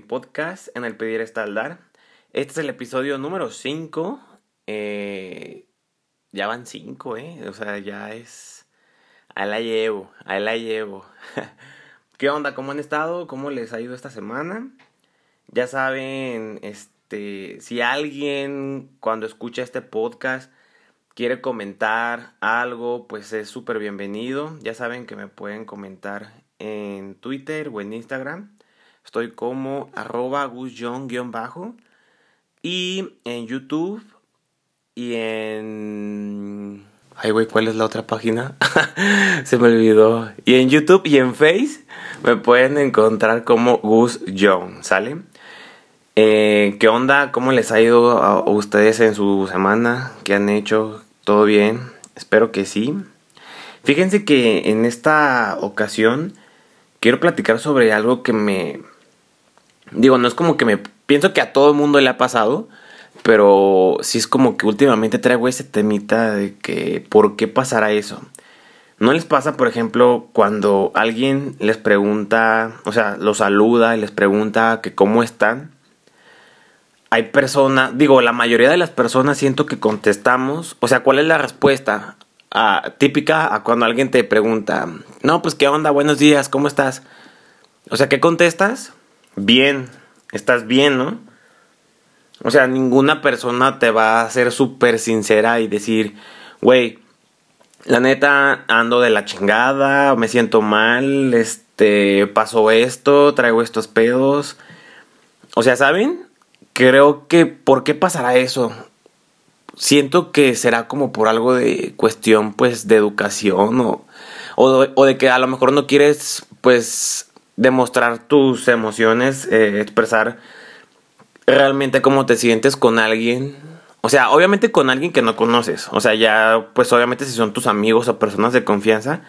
podcast en el Pedir Estaldar. Este es el episodio número 5. Eh, ya van 5, ¿eh? O sea, ya es... Ahí la llevo, ahí la llevo. ¿Qué onda? ¿Cómo han estado? ¿Cómo les ha ido esta semana? Ya saben, este, si alguien cuando escucha este podcast quiere comentar algo, pues es súper bienvenido. Ya saben que me pueden comentar en Twitter o en Instagram. Estoy como arroba Y en YouTube y en... Ay, güey, ¿cuál es la otra página? Se me olvidó. Y en YouTube y en Face me pueden encontrar como Gus John, ¿sale? Eh, ¿Qué onda? ¿Cómo les ha ido a ustedes en su semana? ¿Qué han hecho? ¿Todo bien? Espero que sí. Fíjense que en esta ocasión quiero platicar sobre algo que me... Digo, no es como que me... Pienso que a todo el mundo le ha pasado, pero sí es como que últimamente traigo ese temita de que ¿por qué pasará eso? ¿No les pasa, por ejemplo, cuando alguien les pregunta, o sea, los saluda y les pregunta que cómo están? Hay personas, digo, la mayoría de las personas siento que contestamos, o sea, ¿cuál es la respuesta? Típica a cuando alguien te pregunta, no, pues qué onda, buenos días, ¿cómo estás? O sea, ¿qué contestas? Bien, estás bien, ¿no? O sea, ninguna persona te va a ser súper sincera y decir, güey, la neta ando de la chingada, me siento mal, este, pasó esto, traigo estos pedos. O sea, ¿saben? Creo que, ¿por qué pasará eso? siento que será como por algo de cuestión pues de educación o, o, de que a lo mejor no quieres pues demostrar tus emociones, eh, expresar realmente cómo te sientes con alguien. O sea, obviamente con alguien que no conoces. O sea, ya pues obviamente si son tus amigos o personas de confianza,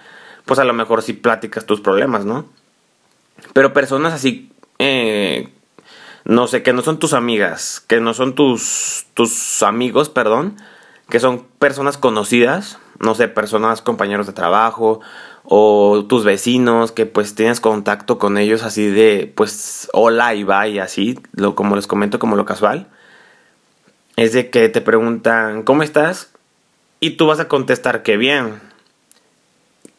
pues a lo mejor sí platicas tus problemas, ¿no? Pero personas así eh, no sé, que no son tus amigas, que no son tus, tus amigos, perdón, que son personas conocidas, no sé, personas, compañeros de trabajo o tus vecinos que pues tienes contacto con ellos así de pues hola y bye así, lo, como les comento como lo casual. Es de que te preguntan, ¿cómo estás? Y tú vas a contestar que bien.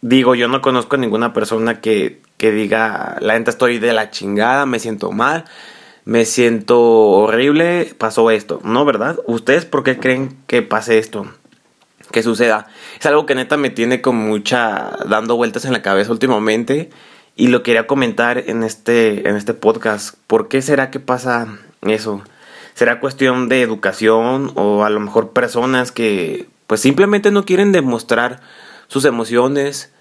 Digo, yo no conozco a ninguna persona que, que diga, la neta estoy de la chingada, me siento mal, me siento horrible, pasó esto, ¿no? ¿Verdad? ¿Ustedes por qué creen que pase esto? Que suceda. Es algo que neta me tiene como mucha dando vueltas en la cabeza últimamente y lo quería comentar en este en este podcast. ¿Por qué será que pasa eso? ¿Será cuestión de educación o a lo mejor personas que pues simplemente no quieren demostrar sus emociones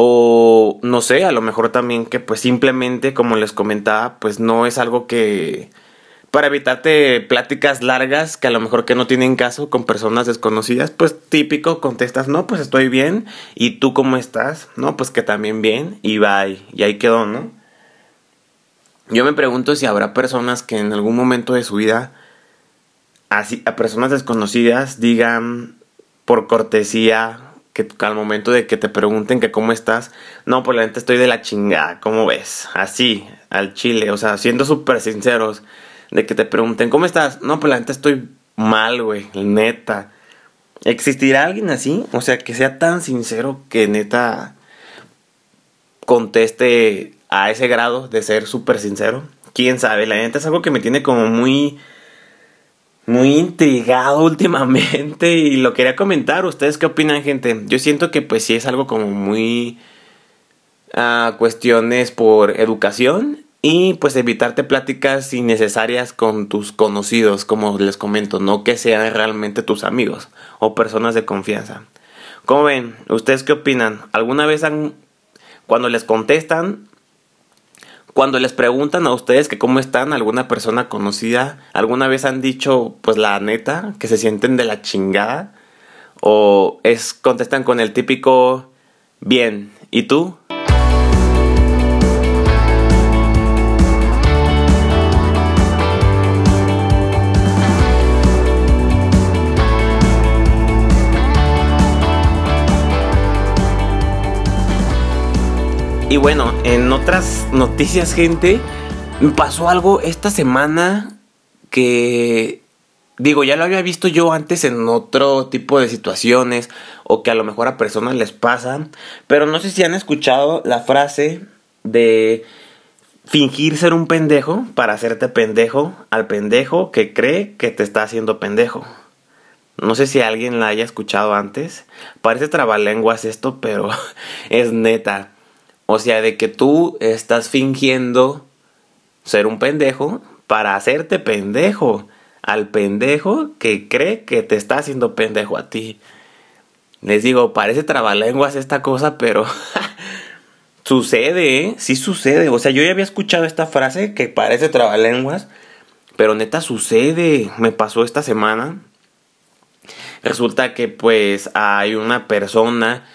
o no sé, a lo mejor también que pues simplemente, como les comentaba, pues no es algo que... Para evitarte pláticas largas que a lo mejor que no tienen caso con personas desconocidas, pues típico contestas, no, pues estoy bien. ¿Y tú cómo estás? No, pues que también bien. Y bye. Y ahí quedó, ¿no? Yo me pregunto si habrá personas que en algún momento de su vida, así, a personas desconocidas, digan por cortesía que al momento de que te pregunten que cómo estás, no, pues la gente estoy de la chingada, ¿cómo ves? Así, al chile, o sea, siendo súper sinceros, de que te pregunten, ¿cómo estás? No, pues la gente estoy mal, güey, neta. ¿Existirá alguien así? O sea, que sea tan sincero que neta conteste a ese grado de ser súper sincero. ¿Quién sabe? La neta es algo que me tiene como muy muy intrigado últimamente y lo quería comentar. ¿Ustedes qué opinan, gente? Yo siento que pues sí es algo como muy ah, cuestiones por educación y pues evitarte pláticas innecesarias con tus conocidos, como les comento, no que sean realmente tus amigos o personas de confianza. ¿Cómo ven? ¿Ustedes qué opinan? ¿Alguna vez han, cuando les contestan, cuando les preguntan a ustedes que cómo están, alguna persona conocida, alguna vez han dicho, pues la neta, que se sienten de la chingada, o es contestan con el típico bien, ¿y tú? Y bueno, en otras noticias, gente, pasó algo esta semana que digo, ya lo había visto yo antes en otro tipo de situaciones o que a lo mejor a personas les pasa, pero no sé si han escuchado la frase de fingir ser un pendejo para hacerte pendejo al pendejo que cree que te está haciendo pendejo. No sé si alguien la haya escuchado antes. Parece trabalenguas esto, pero es neta. O sea, de que tú estás fingiendo ser un pendejo para hacerte pendejo al pendejo que cree que te está haciendo pendejo a ti. Les digo, parece trabalenguas esta cosa, pero sucede, ¿eh? Sí sucede. O sea, yo ya había escuchado esta frase que parece trabalenguas, pero neta sucede. Me pasó esta semana. Resulta que pues hay una persona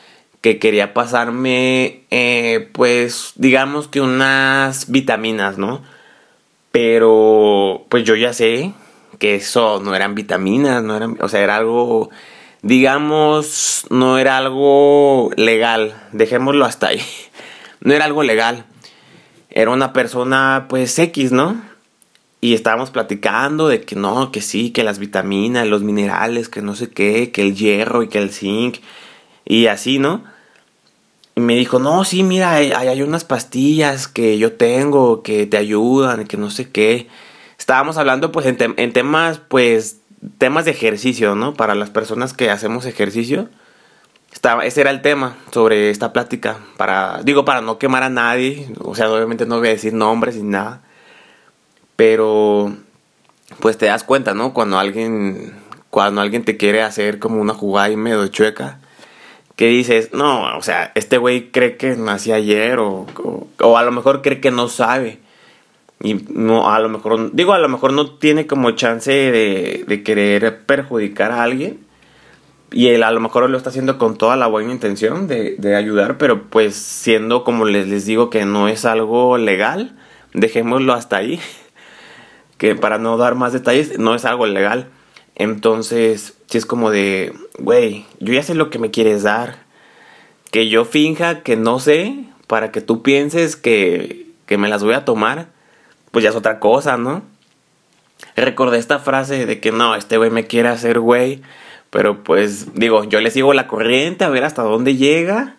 que quería pasarme, eh, pues digamos que unas vitaminas, ¿no? Pero pues yo ya sé que eso no eran vitaminas, no eran, o sea, era algo, digamos, no era algo legal, dejémoslo hasta ahí, no era algo legal, era una persona pues X, ¿no? Y estábamos platicando de que no, que sí, que las vitaminas, los minerales, que no sé qué, que el hierro y que el zinc y así, ¿no? Y me dijo, no, sí, mira, hay, hay unas pastillas que yo tengo que te ayudan, que no sé qué. Estábamos hablando pues en, temas, pues, temas de ejercicio, ¿no? Para las personas que hacemos ejercicio. Estaba, ese era el tema sobre esta plática. Para, digo, para no quemar a nadie. O sea, obviamente no voy a decir nombres ni nada. Pero, pues te das cuenta, ¿no? Cuando alguien, cuando alguien te quiere hacer como una jugada y medio chueca que dices, no, o sea, este güey cree que nací ayer o, o, a lo mejor cree que no sabe. Y no, a lo mejor, digo, a lo mejor no tiene como chance de, de querer perjudicar a alguien. Y él a lo mejor lo está haciendo con toda la buena intención de, de ayudar, pero pues siendo como les, les digo que no es algo legal, dejémoslo hasta ahí. Que para no dar más detalles, no es algo legal. Entonces, si es como de, güey, yo ya sé lo que me quieres dar. Que yo finja que no sé para que tú pienses que, que me las voy a tomar, pues ya es otra cosa, ¿no? Recordé esta frase de que no, este güey me quiere hacer güey, pero pues digo, yo le sigo la corriente a ver hasta dónde llega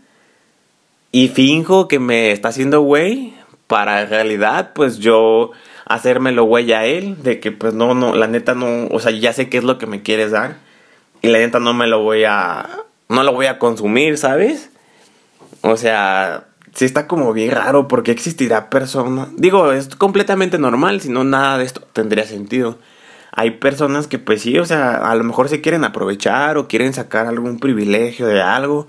y finjo que me está haciendo güey para en realidad pues yo hacérmelo güey a él, de que pues no, no, la neta no, o sea, ya sé qué es lo que me quieres dar y la neta no me lo voy a, no lo voy a consumir, ¿sabes? O sea, sí está como bien raro porque existirá persona, digo, es completamente normal, si no nada de esto tendría sentido. Hay personas que pues sí, o sea, a lo mejor se quieren aprovechar o quieren sacar algún privilegio de algo.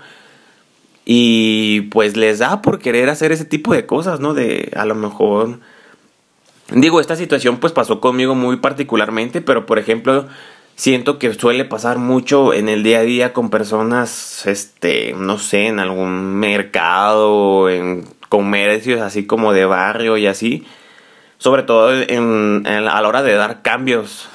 Y pues les da por querer hacer ese tipo de cosas, ¿no? De a lo mejor Digo, esta situación pues pasó conmigo muy particularmente, pero por ejemplo, siento que suele pasar mucho en el día a día con personas, este, no sé, en algún mercado, en comercios así como de barrio y así. Sobre todo en, a la hora de dar cambios.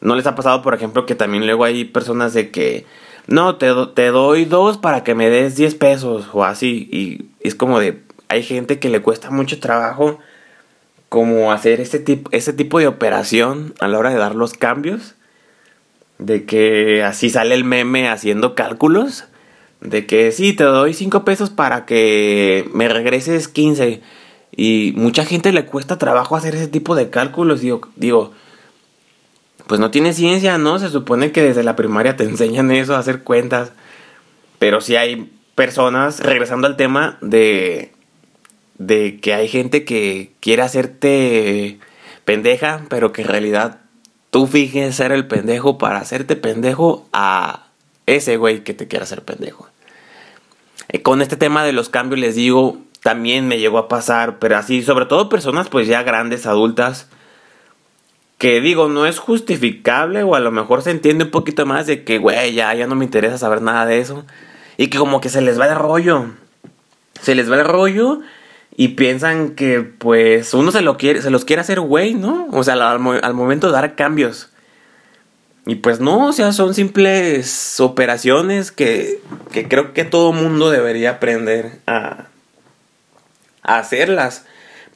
¿No les ha pasado, por ejemplo, que también luego hay personas de que, no, te, te doy dos para que me des 10 pesos o así? Y es como de, hay gente que le cuesta mucho trabajo como hacer ese tipo, ese tipo de operación a la hora de dar los cambios. De que así sale el meme haciendo cálculos. De que sí, te doy 5 pesos para que me regreses 15. Y mucha gente le cuesta trabajo hacer ese tipo de cálculos. Digo, digo, pues no tiene ciencia, ¿no? Se supone que desde la primaria te enseñan eso, a hacer cuentas. Pero sí hay personas, regresando al tema, de de que hay gente que quiere hacerte pendeja, pero que en realidad tú fijes ser el pendejo para hacerte pendejo a ese güey que te quiere hacer pendejo. Eh, con este tema de los cambios les digo, también me llegó a pasar, pero así, sobre todo personas pues ya grandes, adultas, que digo, no es justificable o a lo mejor se entiende un poquito más de que, güey, ya, ya no me interesa saber nada de eso. Y que como que se les va el rollo. Se les va el rollo y piensan que pues uno se lo quiere, se los quiere hacer güey, ¿no? O sea, al, momento de dar cambios. Y pues no, o sea, son simples operaciones que, que creo que todo mundo debería aprender a, a hacerlas.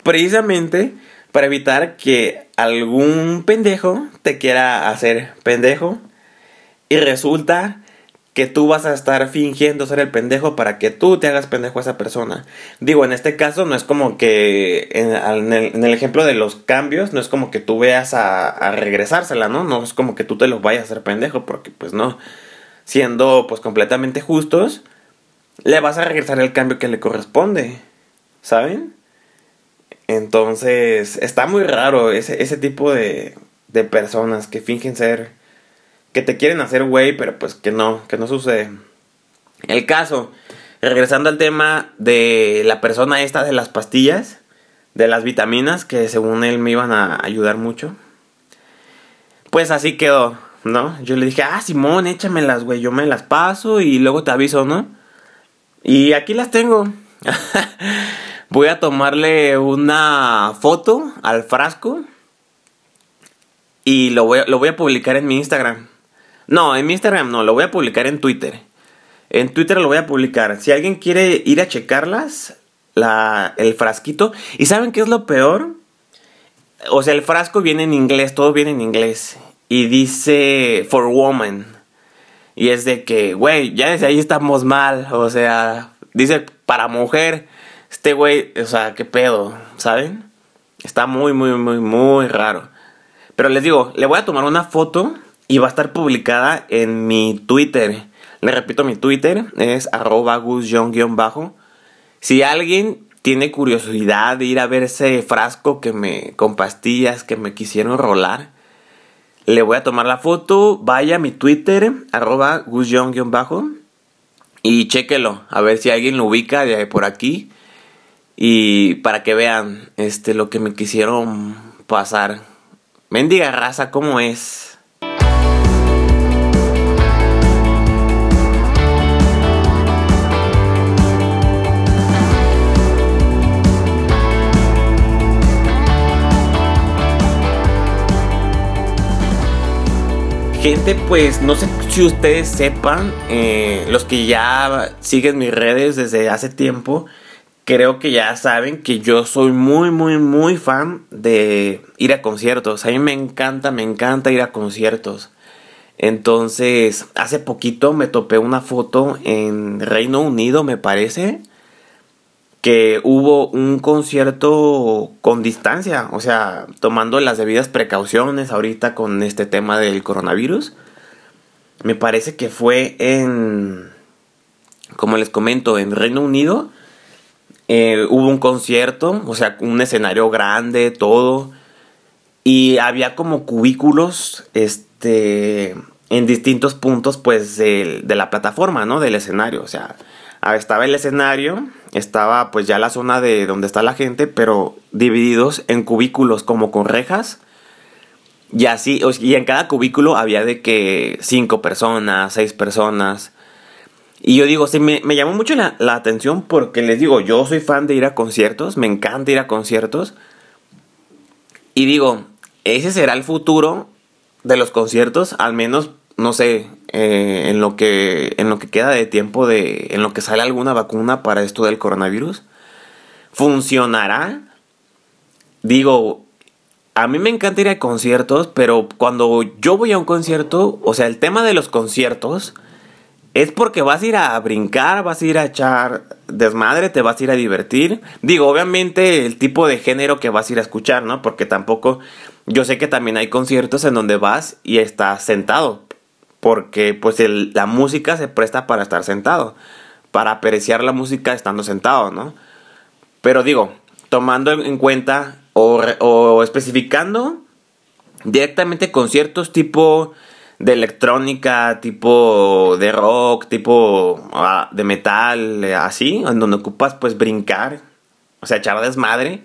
Precisamente para evitar que algún pendejo te quiera hacer pendejo y resulta que tú vas a estar fingiendo ser el pendejo para que tú te hagas pendejo a esa persona. Digo, en este caso no es como que en, el, ejemplo de los cambios, no es como que tú veas a, a, regresársela, ¿no? No es como que tú te lo vayas a hacer pendejo, porque pues no. Siendo pues completamente justos, le vas a regresar el cambio que le corresponde, ¿saben? Entonces, está muy raro ese, ese tipo de, de personas que fingen ser que te quieren hacer güey, pero pues que no, que no sucede. El caso, regresando al tema de la persona esta de las pastillas, de las vitaminas, que según él me iban a ayudar mucho. Pues así quedó, ¿no? Yo le dije, ah, Simón, échamelas, güey, yo me las paso y luego te aviso, ¿no? Y aquí las tengo. voy a tomarle una foto al frasco y lo voy, lo voy a publicar en mi Instagram. No, en mi Instagram no, lo voy a publicar en Twitter. En Twitter lo voy a publicar. Si alguien quiere ir a checarlas, la, el frasquito. ¿Y saben qué es lo peor? O sea, el frasco viene en inglés, todo viene en inglés. Y dice for woman. Y es de que, güey, ya desde ahí estamos mal. O sea, dice para mujer. Este güey, o sea, qué pedo, ¿saben? Está muy, muy, muy, muy raro. Pero les digo, le voy a tomar una foto y va a estar publicada en mi Twitter. Le repito, mi Twitter es arroba bajo Si alguien tiene curiosidad de ir a ver ese frasco que me con pastillas que me quisieron rolar, le voy a tomar la foto, vaya a mi Twitter, arroba bajo y chéquelo, a ver si alguien lo ubica de por aquí y para que vean este lo que me quisieron pasar. Mendiga raza, ¿cómo es? Gente, pues no sé si ustedes sepan, eh, los que ya siguen mis redes desde hace tiempo, creo que ya saben que yo soy muy, muy, muy fan de ir a conciertos. A mí me encanta, me encanta ir a conciertos. Entonces, hace poquito me topé una foto en Reino Unido, me parece, que hubo un concierto con distancia, o sea, tomando las debidas precauciones ahorita con este tema del coronavirus. Me parece que fue en, como les comento, en Reino Unido. Eh, hubo un concierto, o sea, un escenario grande, todo. Y había como cubículos, este, en distintos puntos, pues, de, de la plataforma, ¿no? Del escenario, o sea, estaba el escenario, estaba pues ya la zona de donde está la gente, pero divididos en cubículos como con rejas. Y así, y en cada cubículo había de que cinco personas, seis personas. Y yo digo, sí, me, llamó mucho la, la, atención porque les digo, yo soy fan de ir a conciertos, me encanta ir a conciertos. Y digo, ese será el futuro de los conciertos, al menos no sé, eh, en, lo que, en lo que queda de tiempo de, en lo que sale alguna vacuna para esto del coronavirus, ¿funcionará? Digo, a mí me encanta ir a conciertos, pero cuando yo voy a un concierto, o sea, el tema de los conciertos es porque vas a ir a brincar, vas a ir a echar desmadre, te vas a ir a divertir. Digo, obviamente el tipo de género que vas a ir a escuchar, ¿no? Porque tampoco, yo sé que también hay conciertos en donde vas y estás sentado porque pues la música se presta para estar sentado, para apreciar la música estando sentado, ¿no? Pero digo, tomando en cuenta o, especificando directamente conciertos tipo de electrónica, tipo de rock, tipo ah, de metal, así, en donde ocupas pues brincar, o sea, echar desmadre.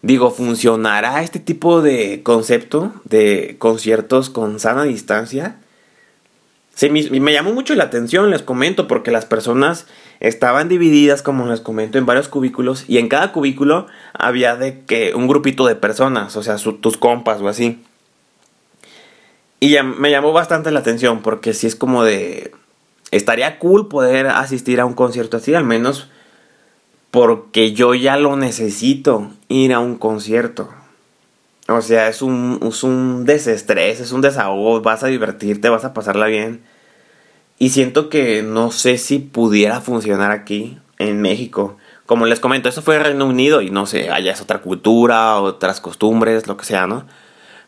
Digo, ¿funcionará este tipo de concepto de conciertos con sana distancia? Me, llamó mucho la atención, les comento, porque las personas estaban divididas, como les comento, en varios cubículos y en cada cubículo había de que un grupito de personas, o sea, tus compas o así. Y me llamó bastante la atención porque si es como de... Estaría cool poder asistir a un concierto así, al menos porque yo ya lo necesito, ir a un concierto. O sea, es un, un desestrés, es un desahogo, vas a divertirte, vas a pasarla bien. Y siento que no sé si pudiera funcionar aquí, en México. Como les comento, eso fue Reino Unido y no sé, allá es otra cultura, otras costumbres, lo que sea, ¿no?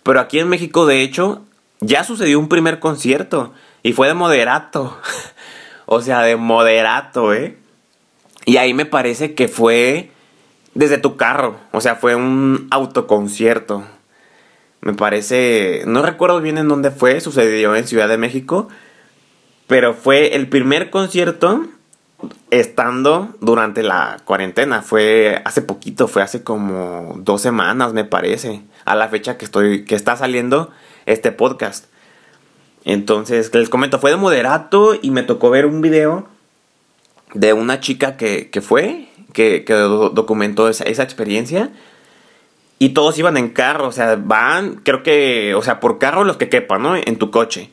Pero aquí en México, de hecho, ya sucedió un primer concierto y fue de moderato. o sea, de moderato, ¿eh? Y ahí me parece que fue desde tu carro. O sea, fue un autoconcierto. Me parece. No recuerdo bien en dónde fue. Sucedió en Ciudad de México. Pero fue el primer concierto estando durante la cuarentena. Fue hace poquito, fue hace como dos semanas, me parece. A la fecha que estoy. que está saliendo este podcast. Entonces, les comento, fue de moderato y me tocó ver un video de una chica que, que fue, que, documentó esa, experiencia. Y todos iban en carro, o sea, van, creo que, o sea, por carro los que quepan, ¿no? En tu coche.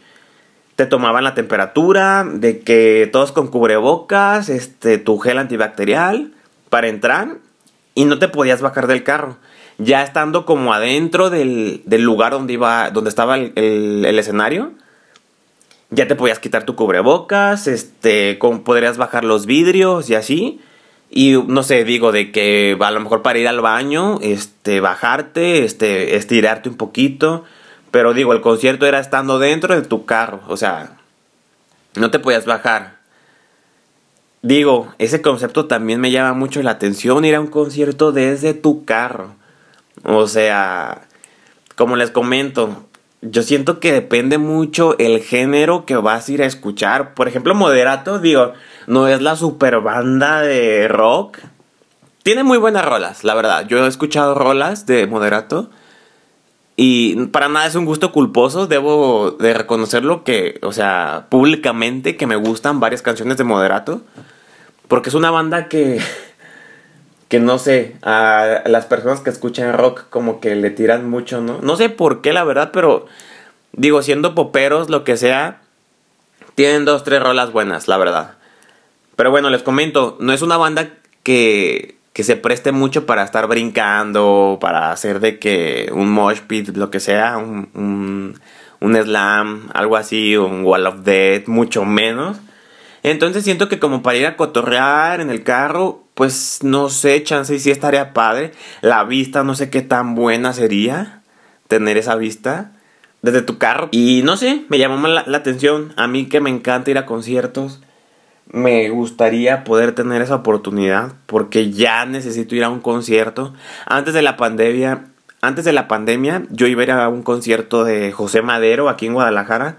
Te tomaban la temperatura, de que todos con cubrebocas, este, tu gel antibacterial para entrar y no te podías bajar del carro. Ya estando como adentro del, del lugar donde iba, donde estaba el, el, el escenario, ya te podías quitar tu cubrebocas, este, podrías bajar los vidrios y así. Y no sé, digo, de que a lo mejor para ir al baño, este, bajarte, este, estirarte un poquito. Pero digo, el concierto era estando dentro de tu carro, o sea, no te podías bajar. Digo, ese concepto también me llama mucho la atención, ir a un concierto desde tu carro. O sea, como les comento, yo siento que depende mucho el género que vas a ir a escuchar. Por ejemplo, Moderato, digo, no es la super banda de rock. Tiene muy buenas rolas, la verdad. Yo he escuchado rolas de Moderato. Y para nada es un gusto culposo, debo de reconocerlo que, o sea, públicamente que me gustan varias canciones de Moderato. Porque es una banda que que no sé, a las personas que escuchan rock como que le tiran mucho, ¿no? No sé por qué, la verdad, pero digo, siendo poperos, lo que sea, tienen dos, tres rolas buenas, la verdad. Pero bueno, les comento, no es una banda que, que se preste mucho para estar brincando, para hacer de que un mosh pit, lo que sea, un, un, un slam, algo así, un wall of death, mucho menos. Entonces siento que como para ir a cotorrear en el carro, pues no sé, chance y sí estaría padre. La vista, no sé qué tan buena sería tener esa vista desde tu carro. Y no sé, me llamó la, atención. A mí que me encanta ir a conciertos, me gustaría poder tener esa oportunidad porque ya necesito ir a un concierto. Antes de la pandemia, antes de la pandemia, yo iba a ir a un concierto de José Madero aquí en Guadalajara.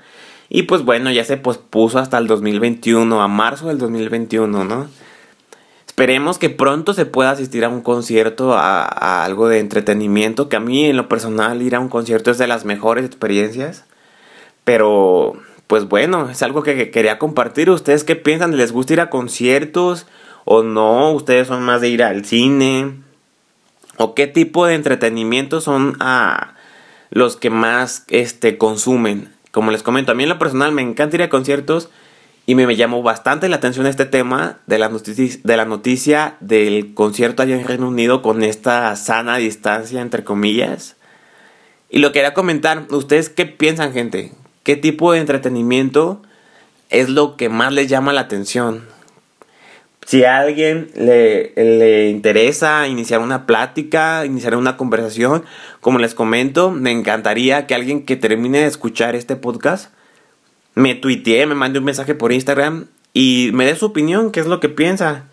Y pues bueno, ya se pospuso hasta el 2021, a marzo del 2021, ¿no? Esperemos que pronto se pueda asistir a un concierto, a, algo de entretenimiento, que a mí en lo personal ir a un concierto es de las mejores experiencias. Pero, pues bueno, es algo que, quería compartir. ¿Ustedes qué piensan? ¿Les gusta ir a conciertos o no? ¿Ustedes son más de ir al cine? ¿O qué tipo de entretenimiento son a los que más este, consumen? Como les comento, a mí en lo personal me encanta ir a conciertos y me, llamó bastante la atención este tema de la, noticia, de la noticia del concierto allá en Reino Unido con esta sana distancia, entre comillas. Y lo quería comentar, ¿ustedes qué piensan, gente? ¿Qué tipo de entretenimiento es lo que más les llama la atención? Si a alguien le, le, interesa iniciar una plática, iniciar una conversación, como les comento, me encantaría que alguien que termine de escuchar este podcast me tuiteé, me mandé un mensaje por Instagram y me dé su opinión, qué es lo que piensa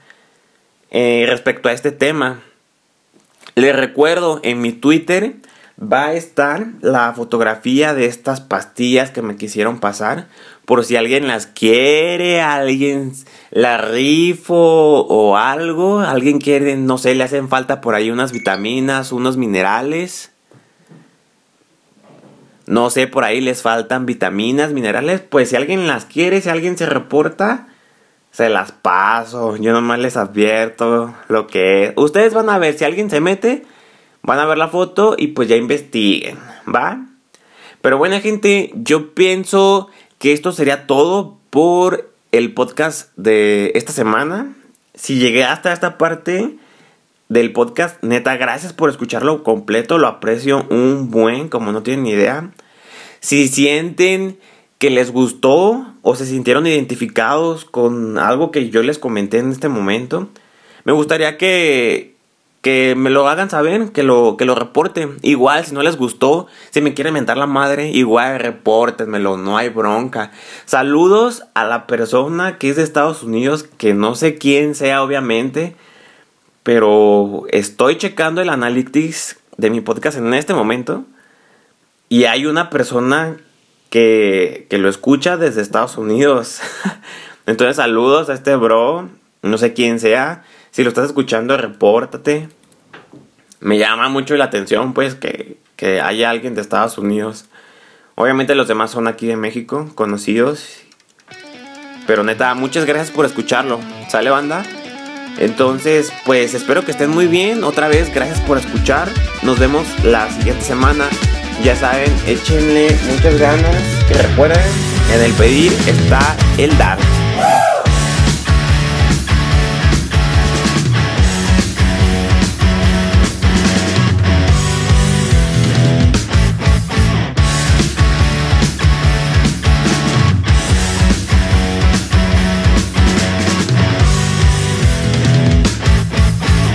eh, respecto a este tema. Les recuerdo, en mi Twitter va a estar la fotografía de estas pastillas que me quisieron pasar. Por si alguien las quiere, alguien la rifo o algo, alguien quiere, no sé, le hacen falta por ahí unas vitaminas, unos minerales no sé, por ahí les faltan vitaminas, minerales, pues si alguien las quiere, si alguien se reporta, se las paso. Yo nomás les advierto lo que es. Ustedes van a ver, si alguien se mete, van a ver la foto y pues ya investiguen, ¿va? Pero bueno, gente, yo pienso que esto sería todo por el podcast de esta semana. Si llegué hasta esta parte, del podcast. Neta, gracias por escucharlo completo. Lo aprecio un buen, como no tienen ni idea. Si sienten que les gustó o se sintieron identificados con algo que yo les comenté en este momento, me gustaría que, que me lo hagan saber, que lo, que lo reporten. Igual, si no les gustó, si me quieren mentar la madre, igual repórtenmelo, no hay bronca. Saludos a la persona que es de Estados Unidos, que no sé quién sea, obviamente, pero estoy checando el analytics de mi podcast en este momento. Y hay una persona que, que lo escucha desde Estados Unidos. Entonces, saludos a este bro. No sé quién sea. Si lo estás escuchando, repórtate. Me llama mucho la atención, pues, que, que haya alguien de Estados Unidos. Obviamente los demás son aquí de México, conocidos. Pero neta, muchas gracias por escucharlo. ¿Sale banda? Entonces, pues espero que estén muy bien. Otra vez, gracias por escuchar. Nos vemos la siguiente semana. Ya saben, échenle muchas ganas. Y recuerden, en el pedir está el dar.